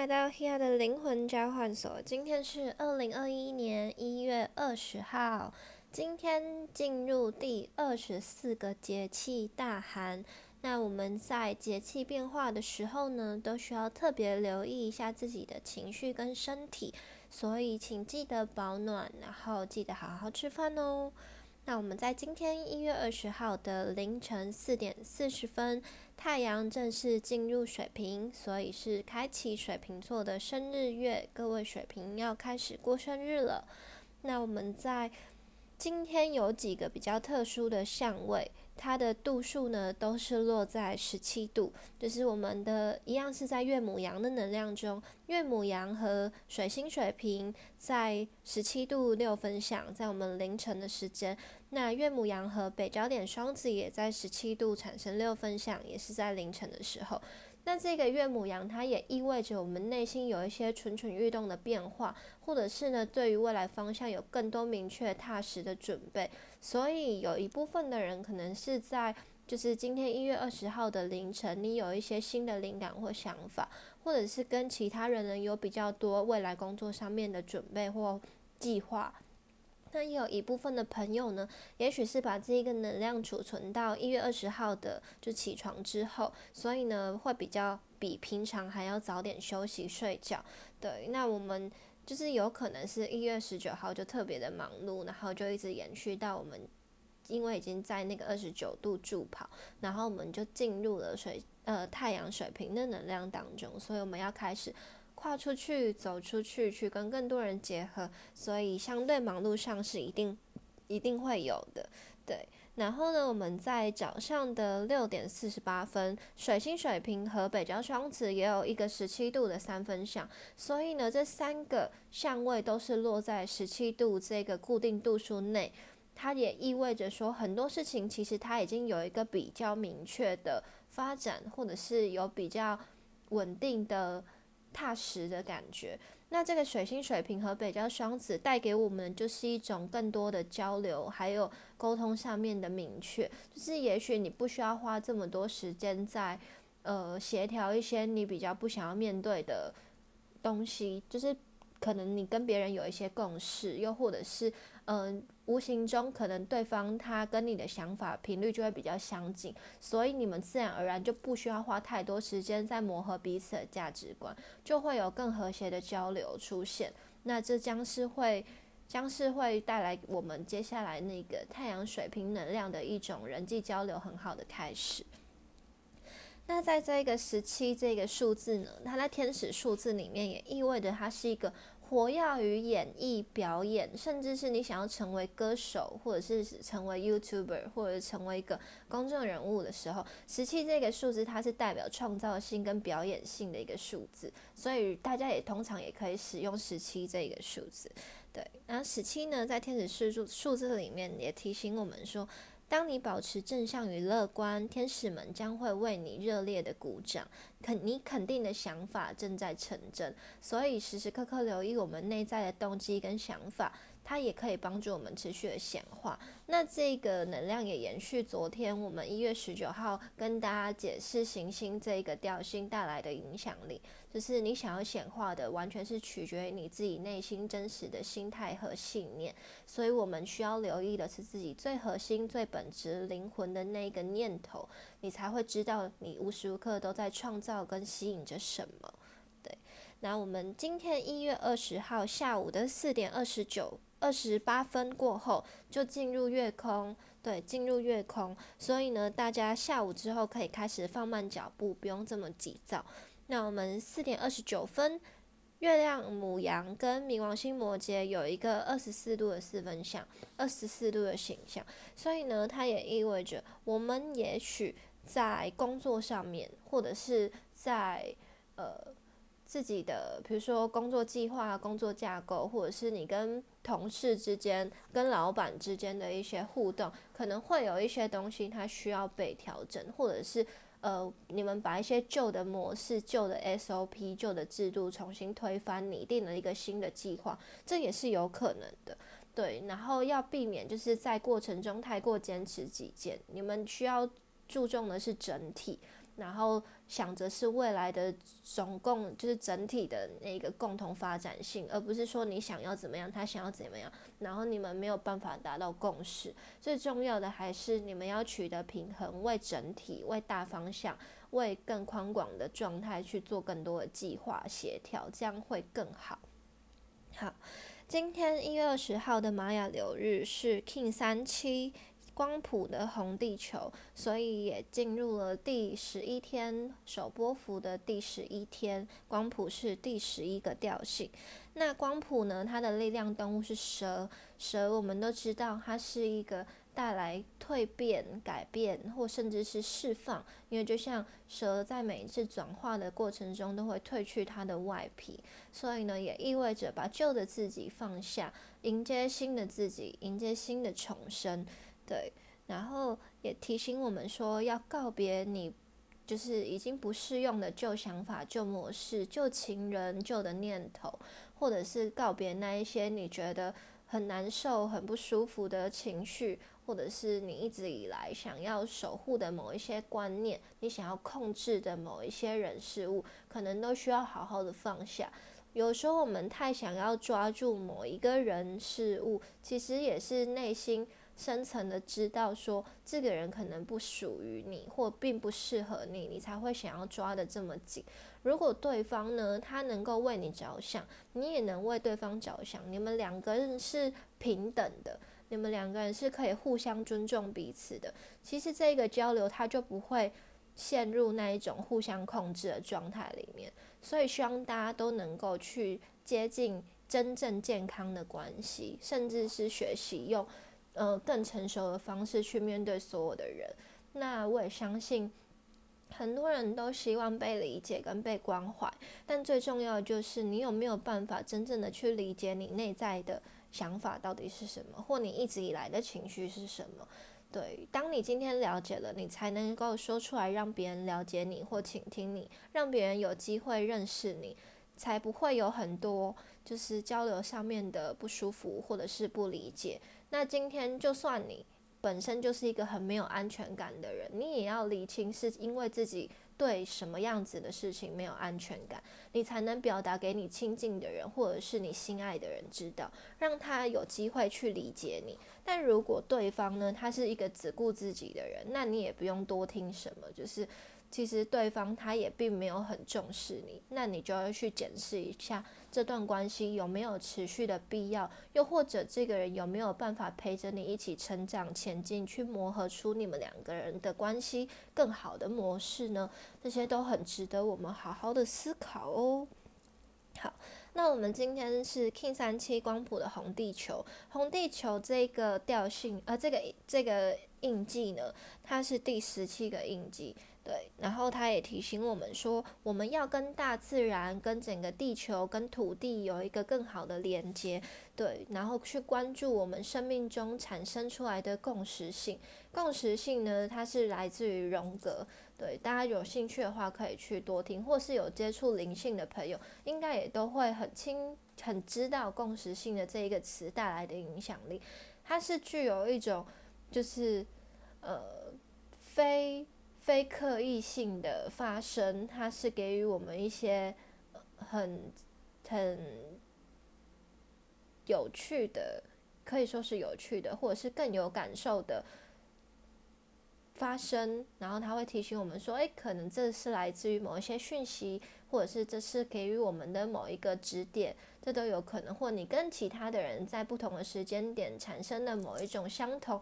来到 Here 的灵魂交换所。今天是二零二一年一月二十号，今天进入第二十四个节气大寒。那我们在节气变化的时候呢，都需要特别留意一下自己的情绪跟身体，所以请记得保暖，然后记得好好吃饭哦。那我们在今天一月二十号的凌晨四点四十分，太阳正式进入水瓶，所以是开启水瓶座的生日月。各位水瓶要开始过生日了。那我们在今天有几个比较特殊的相位。它的度数呢，都是落在十七度，就是我们的一样是在月母羊的能量中，月母羊和水星水瓶在十七度六分相，在我们凌晨的时间，那月母羊和北焦点双子也在十七度产生六分相，也是在凌晨的时候。那这个月母羊，它也意味着我们内心有一些蠢蠢欲动的变化，或者是呢，对于未来方向有更多明确踏实的准备。所以有一部分的人可能是在，就是今天一月二十号的凌晨，你有一些新的灵感或想法，或者是跟其他人呢有比较多未来工作上面的准备或计划。那也有一部分的朋友呢，也许是把这一个能量储存到一月二十号的就起床之后，所以呢会比较比平常还要早点休息睡觉。对，那我们就是有可能是一月十九号就特别的忙碌，然后就一直延续到我们，因为已经在那个二十九度助跑，然后我们就进入了水呃太阳水平的能量当中，所以我们要开始。跨出去，走出去，去跟更多人结合，所以相对忙碌上是一定一定会有的，对。然后呢，我们在早上的六点四十八分，水星水平和北交双子也有一个十七度的三分相，所以呢，这三个相位都是落在十七度这个固定度数内，它也意味着说很多事情其实它已经有一个比较明确的发展，或者是有比较稳定的。踏实的感觉。那这个水星水平和北交双子带给我们就是一种更多的交流，还有沟通上面的明确。就是也许你不需要花这么多时间在呃协调一些你比较不想要面对的东西，就是可能你跟别人有一些共识，又或者是嗯。无形中，可能对方他跟你的想法频率就会比较相近，所以你们自然而然就不需要花太多时间在磨合彼此的价值观，就会有更和谐的交流出现。那这将是会，将是会带来我们接下来那个太阳水平能量的一种人际交流很好的开始。那在这个十七这个数字呢，它在天使数字里面也意味着它是一个。活跃于演艺表演，甚至是你想要成为歌手，或者是成为 YouTuber，或者成为一个公众人物的时候，十七这个数字它是代表创造性跟表演性的一个数字，所以大家也通常也可以使用十七这个数字。对，那十七呢，在天使数数字里面也提醒我们说。当你保持正向与乐观，天使们将会为你热烈的鼓掌。肯你肯定的想法正在成真，所以时时刻刻留意我们内在的动机跟想法。它也可以帮助我们持续的显化。那这个能量也延续昨天我们一月十九号跟大家解释行星这个调性带来的影响力，就是你想要显化的，完全是取决于你自己内心真实的心态和信念。所以我们需要留意的是自己最核心、最本质、灵魂的那个念头，你才会知道你无时无刻都在创造跟吸引着什么。对，那我们今天一月二十号下午的四点二十九。二十八分过后就进入月空，对，进入月空，所以呢，大家下午之后可以开始放慢脚步，不用这么急躁。那我们四点二十九分，月亮母羊跟冥王星摩羯有一个二十四度的四分相，二十四度的形象，所以呢，它也意味着我们也许在工作上面，或者是在呃。自己的，比如说工作计划、工作架构，或者是你跟同事之间、跟老板之间的一些互动，可能会有一些东西它需要被调整，或者是呃，你们把一些旧的模式、旧的 SOP、旧的制度重新推翻，拟定了一个新的计划，这也是有可能的。对，然后要避免就是在过程中太过坚持己见，你们需要注重的是整体。然后想着是未来的总共就是整体的那个共同发展性，而不是说你想要怎么样，他想要怎么样，然后你们没有办法达到共识。最重要的还是你们要取得平衡，为整体、为大方向、为更宽广的状态去做更多的计划协调，这样会更好。好，今天一月二十号的玛雅流日是 King 三七。光谱的红地球，所以也进入了第十一天首波幅的第十一天。光谱是第十一个调性。那光谱呢？它的力量动物是蛇。蛇我们都知道，它是一个带来蜕变、改变，或甚至是释放。因为就像蛇在每一次转化的过程中，都会褪去它的外皮，所以呢，也意味着把旧的自己放下，迎接新的自己，迎接新的重生。对，然后也提醒我们说，要告别你就是已经不适用的旧想法、旧模式、旧情人、旧的念头，或者是告别那一些你觉得很难受、很不舒服的情绪，或者是你一直以来想要守护的某一些观念，你想要控制的某一些人事物，可能都需要好好的放下。有时候我们太想要抓住某一个人事物，其实也是内心。深层的知道说这个人可能不属于你，或并不适合你，你才会想要抓的这么紧。如果对方呢，他能够为你着想，你也能为对方着想，你们两个人是平等的，你们两个人是可以互相尊重彼此的。其实这个交流，他就不会陷入那一种互相控制的状态里面。所以希望大家都能够去接近真正健康的关系，甚至是学习用。呃，更成熟的方式去面对所有的人。那我也相信，很多人都希望被理解跟被关怀，但最重要的就是你有没有办法真正的去理解你内在的想法到底是什么，或你一直以来的情绪是什么？对，当你今天了解了，你才能够说出来，让别人了解你或倾听你，让别人有机会认识你，才不会有很多就是交流上面的不舒服或者是不理解。那今天就算你本身就是一个很没有安全感的人，你也要理清是因为自己对什么样子的事情没有安全感，你才能表达给你亲近的人或者是你心爱的人知道，让他有机会去理解你。但如果对方呢，他是一个只顾自己的人，那你也不用多听什么，就是。其实对方他也并没有很重视你，那你就要去检视一下这段关系有没有持续的必要，又或者这个人有没有办法陪着你一起成长前进，去磨合出你们两个人的关系更好的模式呢？这些都很值得我们好好的思考哦。好，那我们今天是 King 三七光谱的红地球，红地球这个调性，呃，这个这个印记呢，它是第十七个印记。对，然后他也提醒我们说，我们要跟大自然、跟整个地球、跟土地有一个更好的连接。对，然后去关注我们生命中产生出来的共识性。共识性呢，它是来自于荣格。对，大家有兴趣的话可以去多听，或是有接触灵性的朋友，应该也都会很清、很知道共识性的这一个词带来的影响力。它是具有一种，就是呃，非。非刻意性的发生，它是给予我们一些很很有趣的，可以说是有趣的，或者是更有感受的发生。然后他会提醒我们说：“诶，可能这是来自于某一些讯息，或者是这是给予我们的某一个指点，这都有可能。或你跟其他的人在不同的时间点产生的某一种相同。”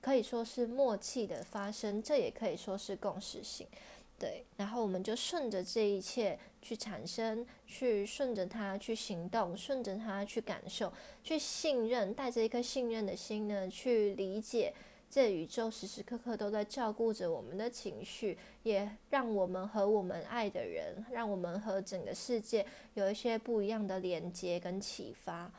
可以说是默契的发生，这也可以说是共识性，对。然后我们就顺着这一切去产生，去顺着它去行动，顺着它去感受，去信任，带着一颗信任的心呢，去理解这宇宙时时刻刻都在照顾着我们的情绪，也让我们和我们爱的人，让我们和整个世界有一些不一样的连接跟启发。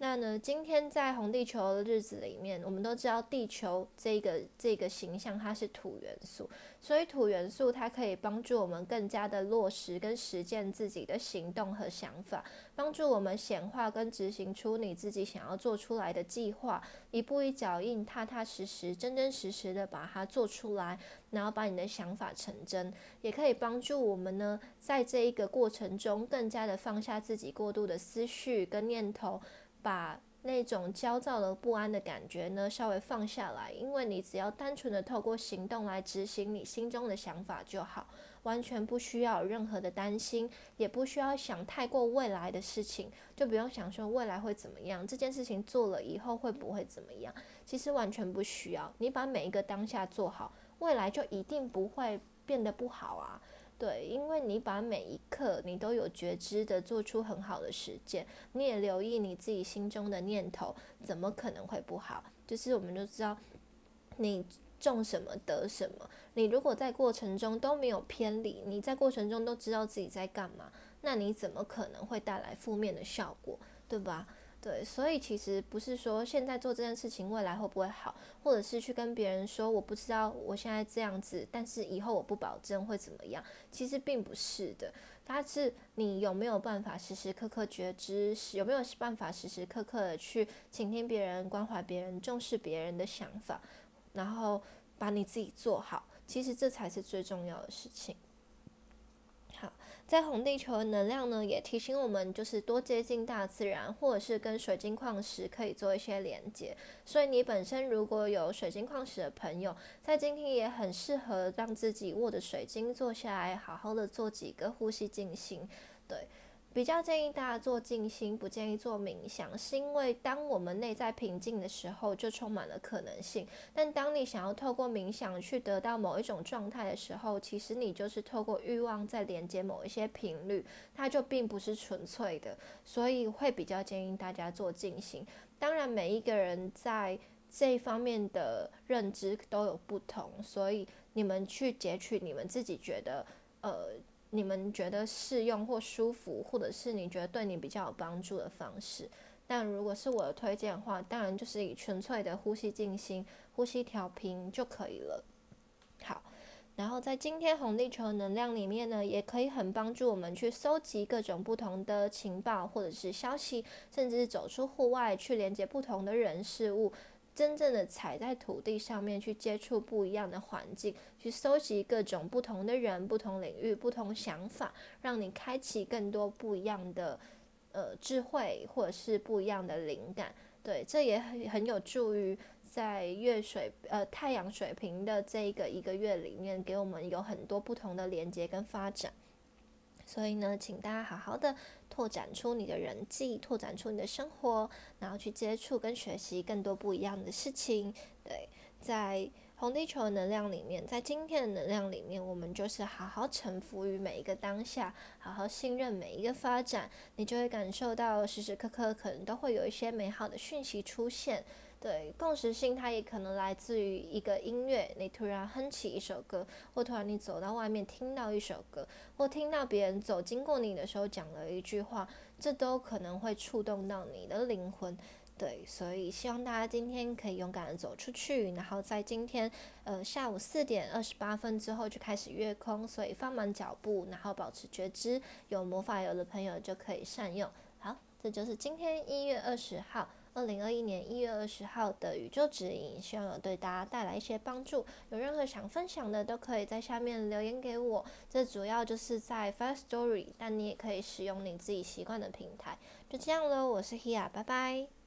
那呢，今天在红地球的日子里面，我们都知道地球这个这个形象它是土元素，所以土元素它可以帮助我们更加的落实跟实践自己的行动和想法，帮助我们显化跟执行出你自己想要做出来的计划，一步一脚印，踏踏实实，真真实实的把它做出来，然后把你的想法成真，也可以帮助我们呢，在这一个过程中更加的放下自己过度的思绪跟念头。把那种焦躁的不安的感觉呢，稍微放下来，因为你只要单纯的透过行动来执行你心中的想法就好，完全不需要任何的担心，也不需要想太过未来的事情，就不用想说未来会怎么样，这件事情做了以后会不会怎么样，其实完全不需要，你把每一个当下做好，未来就一定不会变得不好啊。对，因为你把每一刻你都有觉知的做出很好的实践，你也留意你自己心中的念头，怎么可能会不好？就是我们都知道，你种什么得什么。你如果在过程中都没有偏离，你在过程中都知道自己在干嘛，那你怎么可能会带来负面的效果？对吧？对，所以其实不是说现在做这件事情未来会不会好，或者是去跟别人说我不知道我现在这样子，但是以后我不保证会怎么样。其实并不是的，它是你有没有办法时时刻刻觉知，有没有办法时时刻刻的去倾听别人、关怀别人、重视别人的想法，然后把你自己做好。其实这才是最重要的事情。在红地球的能量呢，也提醒我们，就是多接近大自然，或者是跟水晶矿石可以做一些连接。所以你本身如果有水晶矿石的朋友，在今天也很适合让自己握着水晶坐下来，好好的做几个呼吸静心，对。比较建议大家做静心，不建议做冥想，是因为当我们内在平静的时候，就充满了可能性。但当你想要透过冥想去得到某一种状态的时候，其实你就是透过欲望在连接某一些频率，它就并不是纯粹的。所以会比较建议大家做静心。当然，每一个人在这一方面的认知都有不同，所以你们去截取你们自己觉得，呃。你们觉得适用或舒服，或者是你觉得对你比较有帮助的方式。但如果是我的推荐的话，当然就是以纯粹的呼吸静心、呼吸调频就可以了。好，然后在今天红地球能量里面呢，也可以很帮助我们去搜集各种不同的情报或者是消息，甚至走出户外去连接不同的人事物。真正的踩在土地上面去接触不一样的环境，去搜集各种不同的人、不同领域、不同想法，让你开启更多不一样的呃智慧，或者是不一样的灵感。对，这也很很有助于在月水呃太阳水平的这一个一个月里面，给我们有很多不同的连接跟发展。所以呢，请大家好好的拓展出你的人际，拓展出你的生活，然后去接触跟学习更多不一样的事情。对，在红地球的能量里面，在今天的能量里面，我们就是好好臣服于每一个当下，好好信任每一个发展，你就会感受到时时刻刻可能都会有一些美好的讯息出现。对，共识性它也可能来自于一个音乐，你突然哼起一首歌，或突然你走到外面听到一首歌，或听到别人走经过你的时候讲了一句话，这都可能会触动到你的灵魂。对，所以希望大家今天可以勇敢的走出去，然后在今天呃下午四点二十八分之后就开始月空，所以放慢脚步，然后保持觉知，有魔法油的朋友就可以善用。好，这就是今天一月二十号。二零二一年一月二十号的宇宙指引，希望有对大家带来一些帮助。有任何想分享的，都可以在下面留言给我。这主要就是在 Fast Story，但你也可以使用你自己习惯的平台。就这样喽，我是 Hia，拜拜。